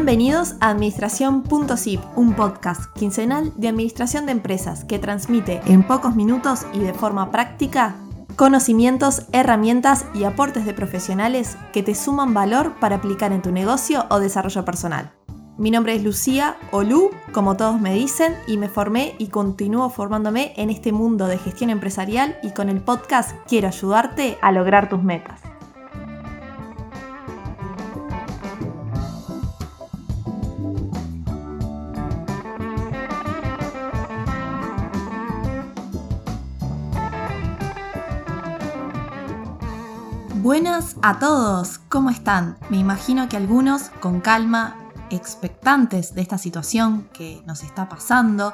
Bienvenidos a Administración.zip, un podcast quincenal de administración de empresas que transmite en pocos minutos y de forma práctica conocimientos, herramientas y aportes de profesionales que te suman valor para aplicar en tu negocio o desarrollo personal. Mi nombre es Lucía o Lu, como todos me dicen, y me formé y continúo formándome en este mundo de gestión empresarial y con el podcast quiero ayudarte a lograr tus metas. Buenas a todos, ¿cómo están? Me imagino que algunos con calma expectantes de esta situación que nos está pasando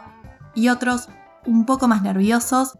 y otros un poco más nerviosos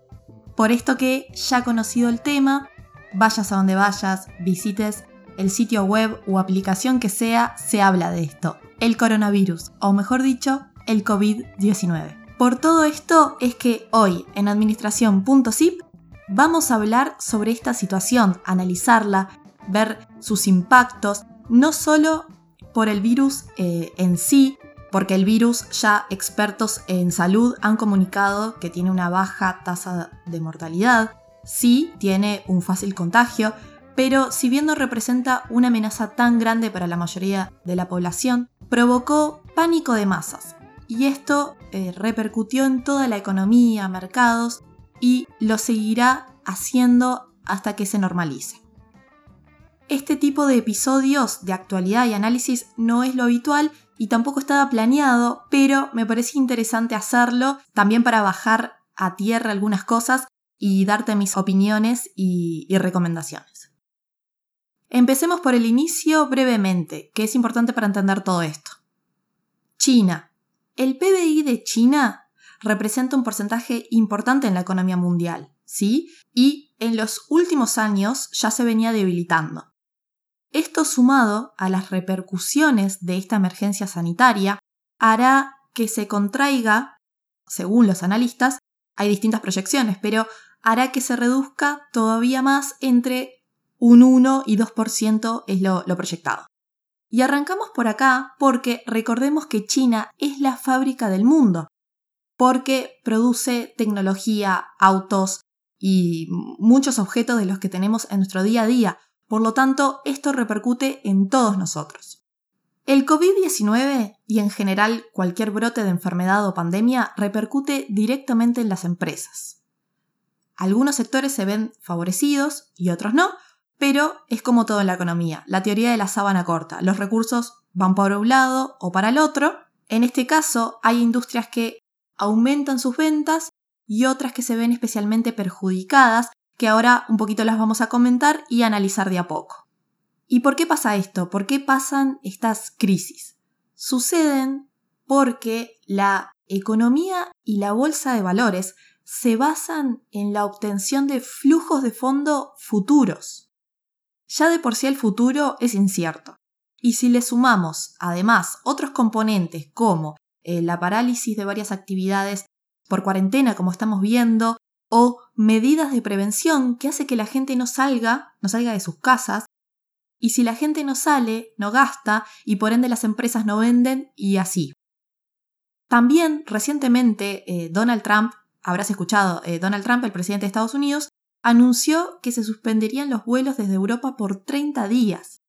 por esto que ya conocido el tema, vayas a donde vayas, visites el sitio web o aplicación que sea, se habla de esto, el coronavirus, o mejor dicho, el COVID-19. Por todo esto es que hoy en administración.zip vamos a hablar sobre esta situación, analizarla, ver sus impactos, no solo por el virus eh, en sí, porque el virus ya expertos en salud han comunicado que tiene una baja tasa de mortalidad, sí tiene un fácil contagio, pero si bien no representa una amenaza tan grande para la mayoría de la población, provocó pánico de masas. Y esto eh, repercutió en toda la economía, mercados, y lo seguirá haciendo hasta que se normalice. Este tipo de episodios de actualidad y análisis no es lo habitual y tampoco estaba planeado, pero me parece interesante hacerlo también para bajar a tierra algunas cosas y darte mis opiniones y, y recomendaciones. Empecemos por el inicio brevemente, que es importante para entender todo esto. China. El PBI de China representa un porcentaje importante en la economía mundial, ¿sí? Y en los últimos años ya se venía debilitando. Esto sumado a las repercusiones de esta emergencia sanitaria hará que se contraiga, según los analistas, hay distintas proyecciones, pero hará que se reduzca todavía más entre un 1 y 2% es lo, lo proyectado. Y arrancamos por acá porque recordemos que China es la fábrica del mundo, porque produce tecnología, autos y muchos objetos de los que tenemos en nuestro día a día. Por lo tanto, esto repercute en todos nosotros. El COVID-19 y en general cualquier brote de enfermedad o pandemia repercute directamente en las empresas. Algunos sectores se ven favorecidos y otros no, pero es como todo en la economía, la teoría de la sábana corta. Los recursos van por un lado o para el otro. En este caso, hay industrias que aumentan sus ventas y otras que se ven especialmente perjudicadas que ahora un poquito las vamos a comentar y analizar de a poco. ¿Y por qué pasa esto? ¿Por qué pasan estas crisis? Suceden porque la economía y la bolsa de valores se basan en la obtención de flujos de fondo futuros. Ya de por sí el futuro es incierto. Y si le sumamos además otros componentes como eh, la parálisis de varias actividades por cuarentena, como estamos viendo, o medidas de prevención que hace que la gente no salga, no salga de sus casas, y si la gente no sale, no gasta, y por ende las empresas no venden, y así. También recientemente eh, Donald Trump, habrás escuchado, eh, Donald Trump, el presidente de Estados Unidos, anunció que se suspenderían los vuelos desde Europa por 30 días.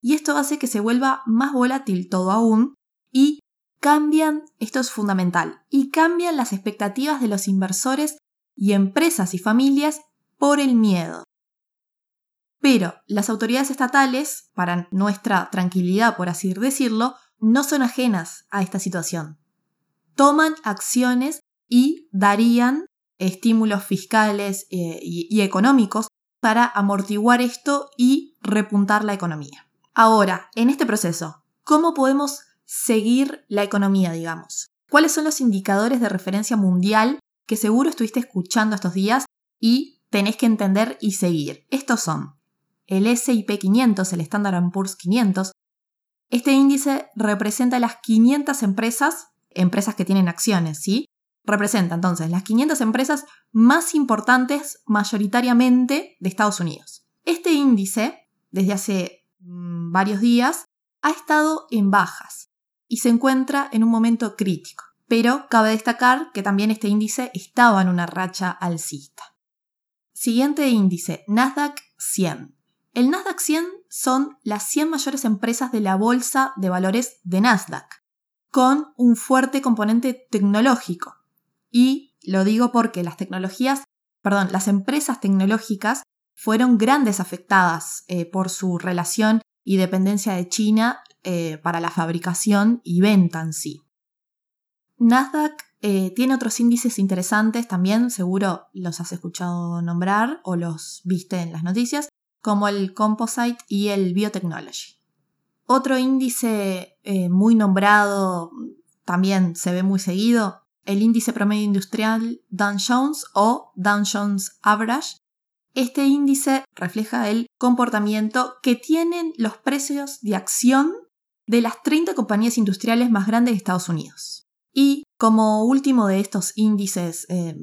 Y esto hace que se vuelva más volátil todo aún y cambian, esto es fundamental, y cambian las expectativas de los inversores y empresas y familias por el miedo. Pero las autoridades estatales, para nuestra tranquilidad por así decirlo, no son ajenas a esta situación. Toman acciones y darían estímulos fiscales eh, y económicos para amortiguar esto y repuntar la economía. Ahora, en este proceso, ¿cómo podemos seguir la economía, digamos? ¿Cuáles son los indicadores de referencia mundial que seguro estuviste escuchando estos días y tenés que entender y seguir. Estos son el SIP 500, el Standard Poor's 500. Este índice representa las 500 empresas, empresas que tienen acciones, ¿sí? Representa entonces las 500 empresas más importantes mayoritariamente de Estados Unidos. Este índice, desde hace mm, varios días, ha estado en bajas. Y se encuentra en un momento crítico. Pero cabe destacar que también este índice estaba en una racha alcista. Siguiente índice, Nasdaq 100. El Nasdaq 100 son las 100 mayores empresas de la bolsa de valores de Nasdaq, con un fuerte componente tecnológico. Y lo digo porque las tecnologías, perdón, las empresas tecnológicas fueron grandes afectadas eh, por su relación y dependencia de China eh, para la fabricación y venta en sí. Nasdaq eh, tiene otros índices interesantes también, seguro los has escuchado nombrar o los viste en las noticias, como el Composite y el Biotechnology. Otro índice eh, muy nombrado, también se ve muy seguido, el índice promedio industrial Dow Jones o Dow Jones Average, este índice refleja el comportamiento que tienen los precios de acción de las 30 compañías industriales más grandes de Estados Unidos. Y como último de estos índices eh,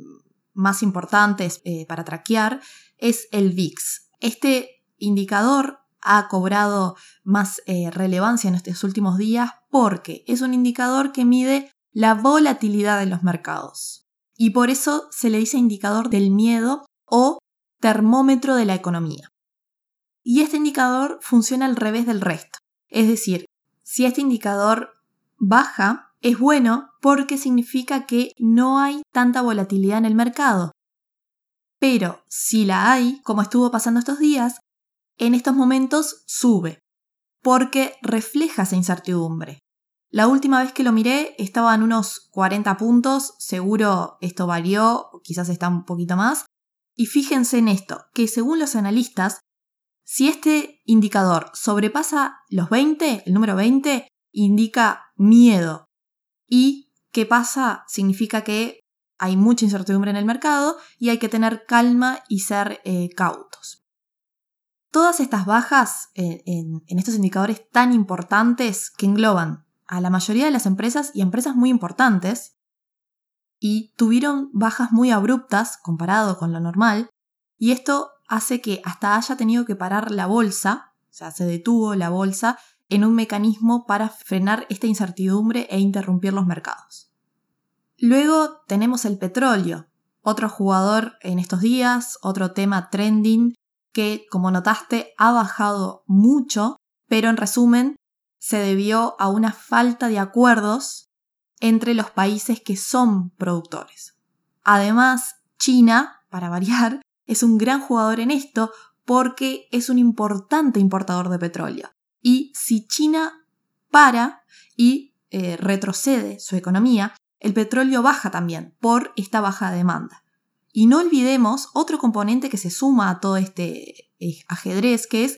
más importantes eh, para traquear es el VIX. Este indicador ha cobrado más eh, relevancia en estos últimos días porque es un indicador que mide la volatilidad de los mercados. Y por eso se le dice indicador del miedo o termómetro de la economía. Y este indicador funciona al revés del resto. Es decir, si este indicador baja, es bueno porque significa que no hay tanta volatilidad en el mercado. Pero si la hay, como estuvo pasando estos días, en estos momentos sube, porque refleja esa incertidumbre. La última vez que lo miré estaba en unos 40 puntos, seguro esto varió, quizás está un poquito más, y fíjense en esto, que según los analistas, si este indicador sobrepasa los 20, el número 20, indica miedo. Y qué pasa significa que hay mucha incertidumbre en el mercado y hay que tener calma y ser eh, cautos. Todas estas bajas en estos indicadores tan importantes que engloban a la mayoría de las empresas y empresas muy importantes, y tuvieron bajas muy abruptas comparado con lo normal, y esto hace que hasta haya tenido que parar la bolsa, o sea, se detuvo la bolsa en un mecanismo para frenar esta incertidumbre e interrumpir los mercados. Luego tenemos el petróleo, otro jugador en estos días, otro tema trending que, como notaste, ha bajado mucho, pero en resumen, se debió a una falta de acuerdos entre los países que son productores. Además, China, para variar, es un gran jugador en esto porque es un importante importador de petróleo. Y si China para y eh, retrocede su economía, el petróleo baja también por esta baja demanda. Y no olvidemos otro componente que se suma a todo este eh, ajedrez, que es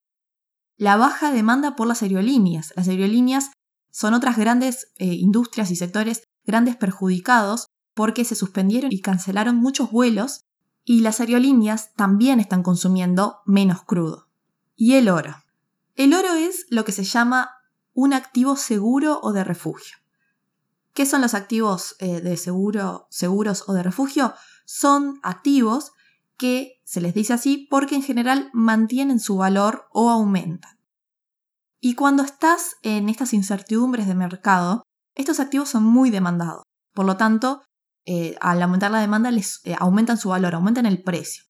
la baja demanda por las aerolíneas. Las aerolíneas son otras grandes eh, industrias y sectores grandes perjudicados porque se suspendieron y cancelaron muchos vuelos y las aerolíneas también están consumiendo menos crudo. Y el oro. El oro es lo que se llama un activo seguro o de refugio. ¿Qué son los activos eh, de seguro, seguros o de refugio? Son activos que se les dice así porque en general mantienen su valor o aumentan. Y cuando estás en estas incertidumbres de mercado, estos activos son muy demandados. Por lo tanto, eh, al aumentar la demanda, les eh, aumentan su valor, aumentan el precio.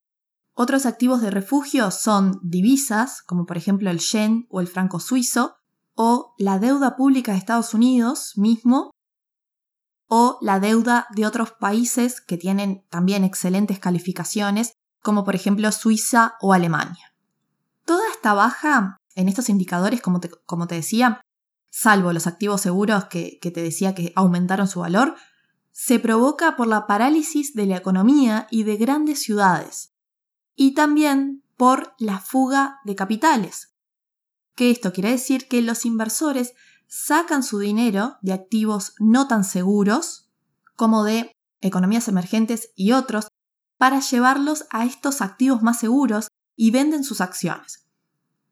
Otros activos de refugio son divisas, como por ejemplo el yen o el franco suizo, o la deuda pública de Estados Unidos mismo, o la deuda de otros países que tienen también excelentes calificaciones, como por ejemplo Suiza o Alemania. Toda esta baja en estos indicadores, como te, decía, salvo los activos seguros que, que te decía que aumentaron su valor, se provoca por la parálisis de la economía y de grandes ciudades, y también por la fuga de capitales. Que esto quiere decir que los inversores sacan su dinero de activos no tan seguros, como de economías emergentes y otros, para llevarlos a estos activos más seguros y venden sus acciones.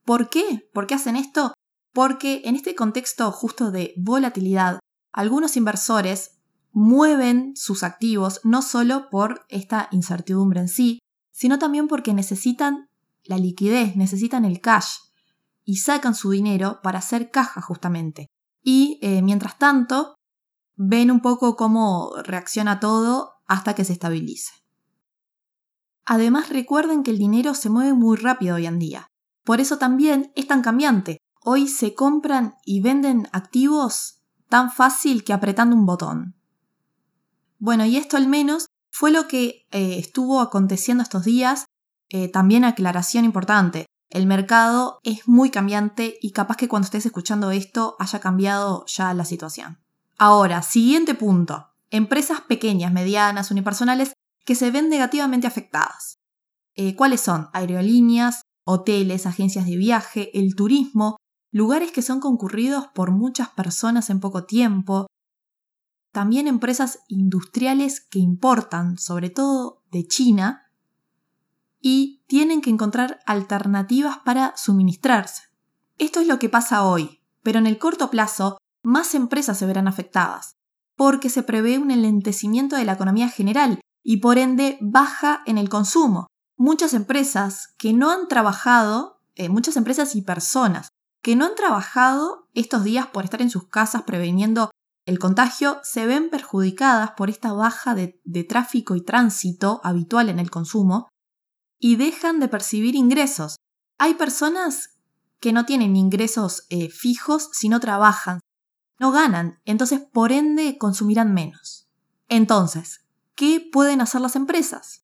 ¿Por qué? ¿Por qué hacen esto? Porque en este contexto justo de volatilidad, algunos inversores mueven sus activos no solo por esta incertidumbre en sí, sino también porque necesitan la liquidez, necesitan el cash y sacan su dinero para hacer caja justamente, y eh, mientras tanto ven un poco cómo reacciona todo hasta que se estabilice. Además recuerden que el dinero se mueve muy rápido hoy en día. Por eso también es tan cambiante. Hoy se compran y venden activos tan fácil que apretando un botón. Bueno, y esto al menos fue lo que eh, estuvo aconteciendo estos días. Eh, también aclaración importante. El mercado es muy cambiante y capaz que cuando estés escuchando esto haya cambiado ya la situación. Ahora, siguiente punto. Empresas pequeñas, medianas, unipersonales que se ven negativamente afectadas. Eh, ¿Cuáles son? Aerolíneas, hoteles, agencias de viaje, el turismo, lugares que son concurridos por muchas personas en poco tiempo. También empresas industriales que importan, sobre todo de China, y tienen que encontrar alternativas para suministrarse. Esto es lo que pasa hoy, pero en el corto plazo más empresas se verán afectadas, porque se prevé un enlentecimiento de la economía general y por ende baja en el consumo. Muchas empresas que no han trabajado, eh, muchas empresas y personas que no han trabajado estos días por estar en sus casas preveniendo el contagio, se ven perjudicadas por esta baja de, tráfico y tránsito habitual en el consumo y dejan de percibir ingresos. Hay personas que no tienen ingresos eh, fijos si no trabajan, no ganan, entonces por ende consumirán menos. Entonces, ¿qué pueden hacer las empresas?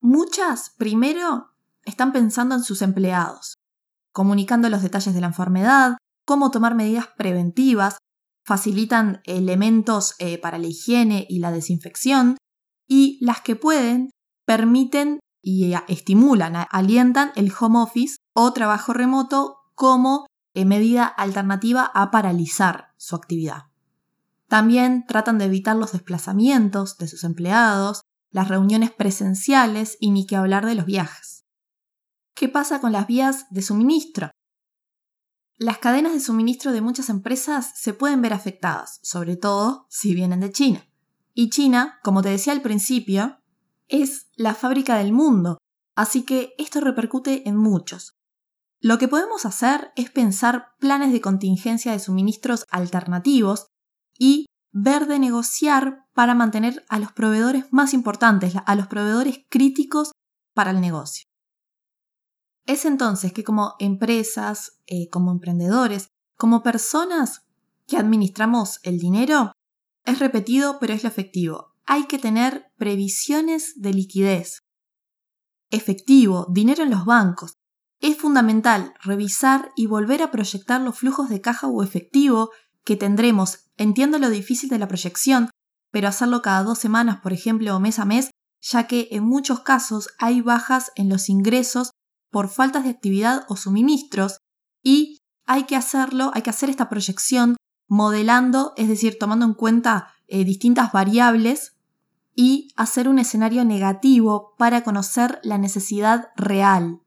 Muchas, primero, están pensando en sus empleados, comunicando los detalles de la enfermedad, cómo tomar medidas preventivas, facilitan elementos eh, para la higiene y la desinfección, y las que pueden permiten y estimulan, alientan el home office o trabajo remoto como eh, medida alternativa a paralizar su actividad. También tratan de evitar los desplazamientos de sus empleados, las reuniones presenciales y ni que hablar de los viajes. ¿Qué pasa con las vías de suministro? Las cadenas de suministro de muchas empresas se pueden ver afectadas, sobre todo si vienen de China. Y China, como te decía al principio, es la fábrica del mundo, así que esto repercute en muchos. Lo que podemos hacer es pensar planes de contingencia de suministros alternativos y ver de negociar para mantener a los proveedores más importantes, a los proveedores críticos para el negocio. Es entonces que como empresas, eh, como emprendedores, como personas que administramos el dinero, es repetido pero es lo efectivo. Hay que tener previsiones de liquidez. Efectivo, dinero en los bancos. Es fundamental revisar y volver a proyectar los flujos de caja o efectivo que tendremos. Entiendo lo difícil de la proyección, pero hacerlo cada dos semanas, por ejemplo, o mes a mes, ya que en muchos casos hay bajas en los ingresos por faltas de actividad o suministros y hay que hacerlo, hay que hacer esta proyección modelando, es decir, tomando en cuenta eh, distintas variables y hacer un escenario negativo para conocer la necesidad real.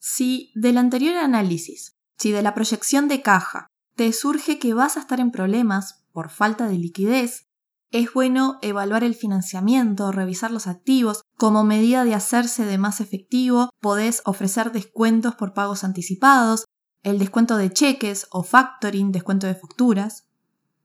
Si del anterior análisis, si de la proyección de caja, te surge que vas a estar en problemas por falta de liquidez, es bueno evaluar el financiamiento, revisar los activos. Como medida de hacerse de más efectivo, podés ofrecer descuentos por pagos anticipados, el descuento de cheques o factoring, descuento de facturas.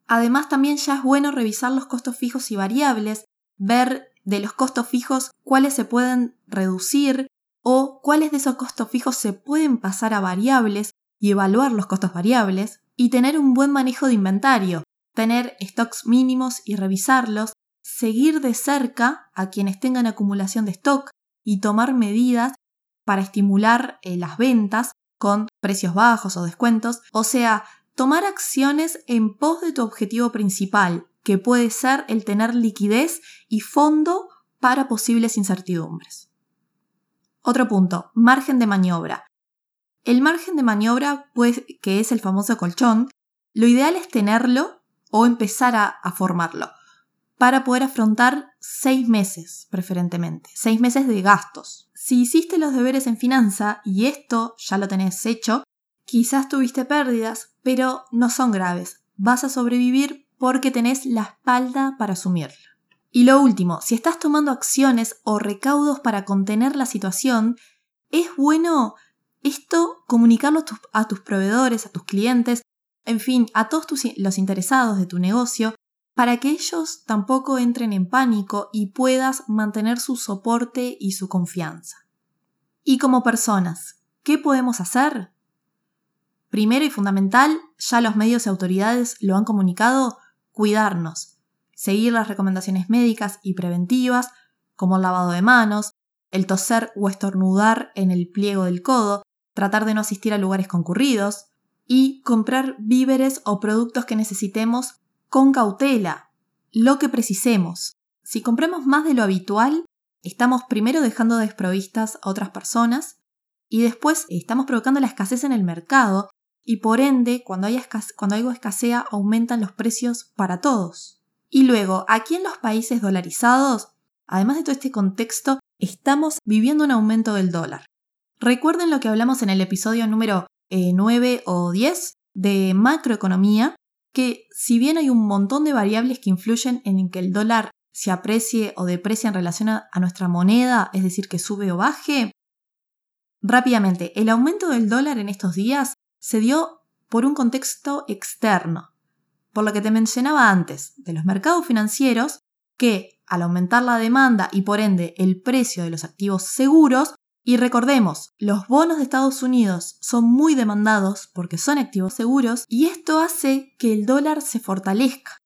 Además, también ya es bueno revisar los costos fijos y variables, ver de los costos fijos cuáles se pueden reducir o cuáles de esos costos fijos se pueden pasar a variables y evaluar los costos variables y tener un buen manejo de inventario, tener stocks mínimos y revisarlos, seguir de cerca a quienes tengan acumulación de stock y tomar medidas para estimular eh, las ventas con precios bajos o descuentos, o sea, tomar acciones en pos de tu objetivo principal, que puede ser el tener liquidez y fondo para posibles incertidumbres. Otro punto, margen de maniobra. El margen de maniobra, pues, que es el famoso colchón, lo ideal es tenerlo o empezar a, formarlo para poder afrontar seis meses, preferentemente, seis meses de gastos. Si hiciste los deberes en finanza y esto ya lo tenés hecho, quizás tuviste pérdidas, pero no son graves. Vas a sobrevivir porque tenés la espalda para asumirla. Y lo último, si estás tomando acciones o recaudos para contener la situación, es bueno esto comunicarlo a tus proveedores, a tus clientes, en fin, a todos los interesados de tu negocio, para que ellos tampoco entren en pánico y puedas mantener su soporte y su confianza. Y como personas, ¿qué podemos hacer? Primero y fundamental, ya los medios y autoridades lo han comunicado, cuidarnos, seguir las recomendaciones médicas y preventivas, como el lavado de manos, el toser o estornudar en el pliego del codo, tratar de no asistir a lugares concurridos, y comprar víveres o productos que necesitemos con cautela, lo que precisemos. Si compramos más de lo habitual, estamos primero dejando desprovistas a otras personas y después estamos provocando la escasez en el mercado y por ende, cuando, cuando algo escasea, aumentan los precios para todos. Y luego, aquí en los países dolarizados, además de todo este contexto, estamos viviendo un aumento del dólar. Recuerden lo que hablamos en el episodio número 9 eh, o 10 de macroeconomía, que si bien hay un montón de variables que influyen en que el dólar se aprecie o deprecie en relación a, nuestra moneda, es decir, que sube o baje, rápidamente, el aumento del dólar en estos días se dio por un contexto externo, por lo que te mencionaba antes, de los mercados financieros, que al aumentar la demanda y por ende el precio de los activos seguros, y recordemos, los bonos de Estados Unidos son muy demandados porque son activos seguros y esto hace que el dólar se fortalezca.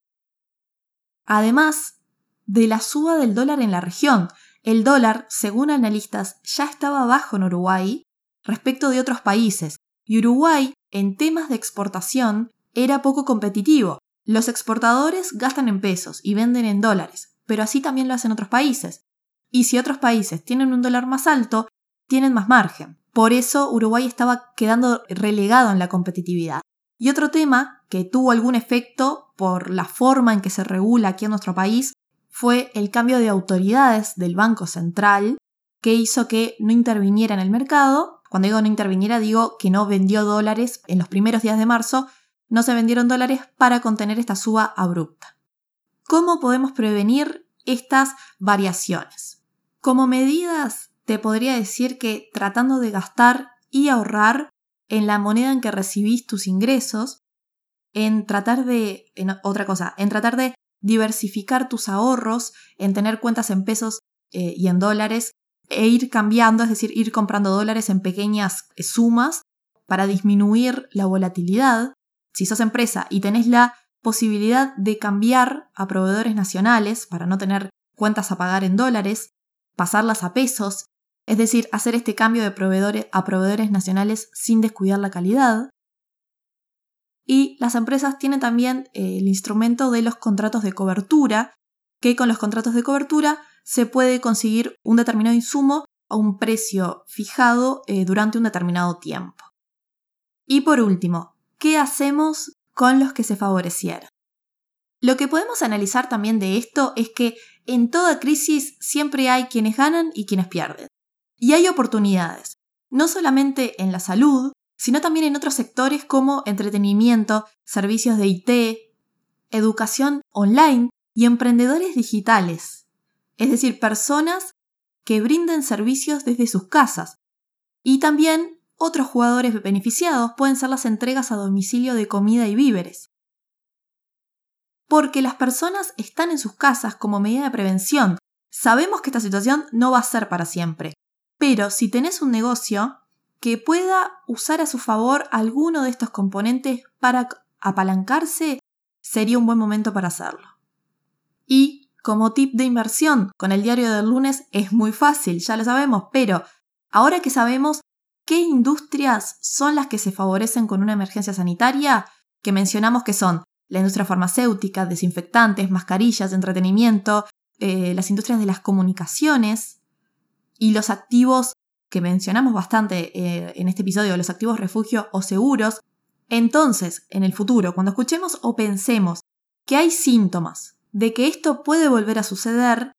Además de la suba del dólar en la región, el dólar, según analistas, ya estaba bajo en Uruguay respecto de otros países y Uruguay, en temas de exportación, era poco competitivo. Los exportadores gastan en pesos y venden en dólares, pero así también lo hacen otros países. Y si otros países tienen un dólar más alto, tienen más margen. Por eso Uruguay estaba quedando relegado en la competitividad. Y otro tema que tuvo algún efecto por la forma en que se regula aquí en nuestro país fue el cambio de autoridades del Banco Central que hizo que no interviniera en el mercado. Cuando digo no interviniera, digo que no vendió dólares en los primeros días de marzo, no se vendieron dólares para contener esta suba abrupta. ¿Cómo podemos prevenir estas variaciones? Como medidas te podría decir que tratando de gastar y ahorrar en la moneda en que recibís tus ingresos, en tratar de, en otra cosa, en tratar de diversificar tus ahorros, en tener cuentas en pesos eh, y en dólares, e ir cambiando, es decir, ir comprando dólares en pequeñas eh, sumas para disminuir la volatilidad. Si sos empresa y tenés la posibilidad de cambiar a proveedores nacionales para no tener cuentas a pagar en dólares, pasarlas a pesos es decir, hacer este cambio de proveedores a proveedores nacionales sin descuidar la calidad. Y las empresas tienen también eh, el instrumento de los contratos de cobertura, que con los contratos de cobertura se puede conseguir un determinado insumo a un precio fijado eh, durante un determinado tiempo. Y por último, ¿qué hacemos con los que se favorecieron? Lo que podemos analizar también de esto es que en toda crisis siempre hay quienes ganan y quienes pierden. Y hay oportunidades, no solamente en la salud, sino también en otros sectores como entretenimiento, servicios de IT, educación online y emprendedores digitales, es decir, personas que brinden servicios desde sus casas. Y también otros jugadores beneficiados pueden ser las entregas a domicilio de comida y víveres. Porque las personas están en sus casas como medida de prevención. Sabemos que esta situación no va a ser para siempre, pero si tenés un negocio que pueda usar a su favor alguno de estos componentes para apalancarse, sería un buen momento para hacerlo. Y como tip de inversión con el diario del lunes es muy fácil, ya lo sabemos, pero ahora que sabemos qué industrias son las que se favorecen con una emergencia sanitaria, que mencionamos que son la industria farmacéutica, desinfectantes, mascarillas, entretenimiento, eh, las industrias de las comunicaciones, y los activos que mencionamos bastante eh, en este episodio, los activos refugio o seguros, entonces, en el futuro, cuando escuchemos o pensemos que hay síntomas de que esto puede volver a suceder,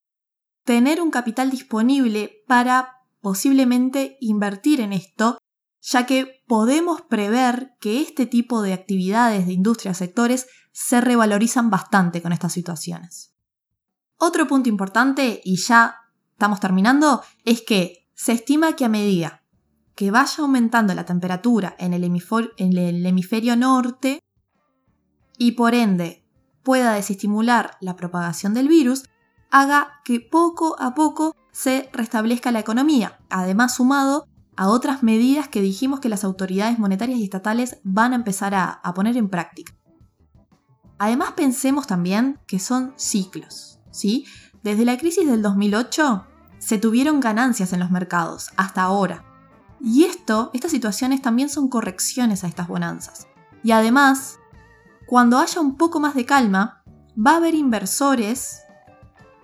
tener un capital disponible para posiblemente invertir en esto, ya que podemos prever que este tipo de actividades de industria, sectores, se revalorizan bastante con estas situaciones. Otro punto importante, y ya estamos terminando, es que se estima que a medida que vaya aumentando la temperatura en el, hemisferio, norte, y por ende pueda desestimular la propagación del virus, haga que poco a poco se restablezca la economía, además sumado a otras medidas que dijimos que las autoridades monetarias y estatales van a empezar a, a poner en práctica. Además pensemos también que son ciclos, ¿sí? Desde la crisis del 2008 se tuvieron ganancias en los mercados, hasta ahora. Y esto, estas situaciones también son correcciones a estas bonanzas. Y además, cuando haya un poco más de calma, va a haber inversores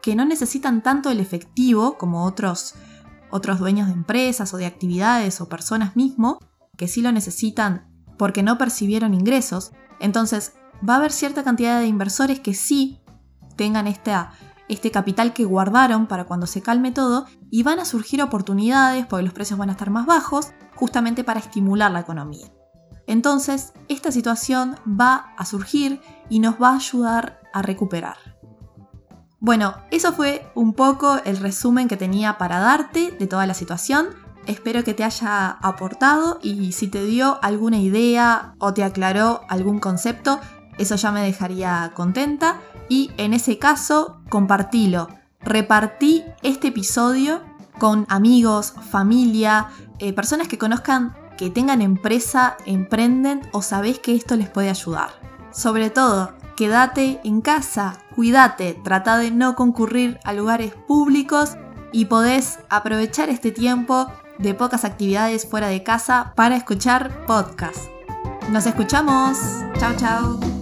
que no necesitan tanto el efectivo como otros, otros dueños de empresas o de actividades o personas mismo, que sí lo necesitan porque no percibieron ingresos. Entonces, va a haber cierta cantidad de inversores que sí tengan esta este capital que guardaron para cuando se calme todo y van a surgir oportunidades porque los precios van a estar más bajos, justamente para estimular la economía. Entonces, esta situación va a surgir y nos va a ayudar a recuperar. Bueno, eso fue un poco el resumen que tenía para darte de toda la situación. Espero que te haya aportado y si te dio alguna idea o te aclaró algún concepto, eso ya me dejaría contenta y en ese caso compartilo. Repartí este episodio con amigos, familia, eh, personas que conozcan que tengan empresa, emprenden o sabés que esto les puede ayudar. Sobre todo, quédate en casa, cuídate, trata de no concurrir a lugares públicos y podés aprovechar este tiempo de pocas actividades fuera de casa para escuchar podcast. Nos escuchamos. Chao, chao.